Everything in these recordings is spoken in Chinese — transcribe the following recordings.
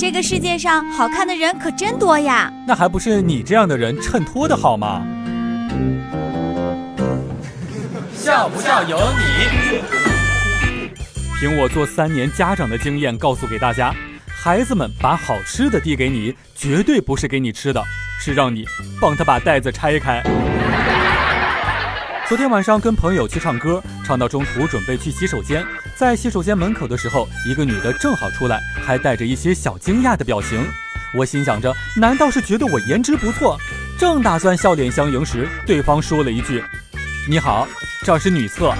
这个世界上好看的人可真多呀！那还不是你这样的人衬托的好吗？笑不笑由你。凭我做三年家长的经验，告诉给大家，孩子们把好吃的递给你，绝对不是给你吃的，是让你帮他把袋子拆开。昨天晚上跟朋友去唱歌，唱到中途准备去洗手间，在洗手间门口的时候，一个女的正好出来，还带着一些小惊讶的表情。我心想着，难道是觉得我颜值不错？正打算笑脸相迎时，对方说了一句：“你好，这是女厕。”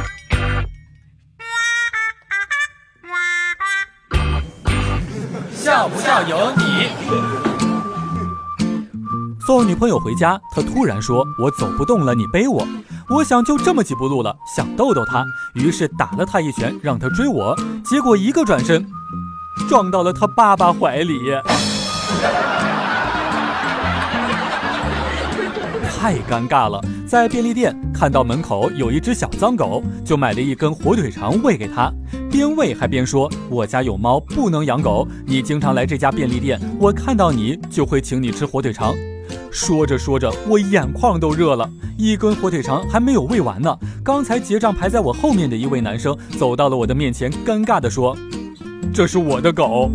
笑不笑由你。送女朋友回家，她突然说：“我走不动了，你背我。”我想就这么几步路了，想逗逗他，于是打了他一拳，让他追我。结果一个转身，撞到了他爸爸怀里，太尴尬了。在便利店看到门口有一只小脏狗，就买了一根火腿肠喂给它，边喂还边说：“我家有猫，不能养狗。你经常来这家便利店，我看到你就会请你吃火腿肠。”说着说着，我眼眶都热了。一根火腿肠还没有喂完呢，刚才结账排在我后面的一位男生走到了我的面前，尴尬地说：“这是我的狗。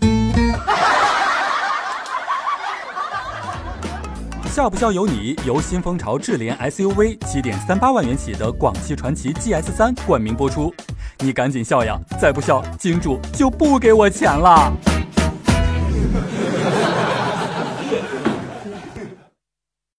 ”笑不笑由你，由新风潮智联 SUV 七点三八万元起的广汽传祺 GS 三冠名播出。你赶紧笑呀，再不笑，金主就不给我钱了。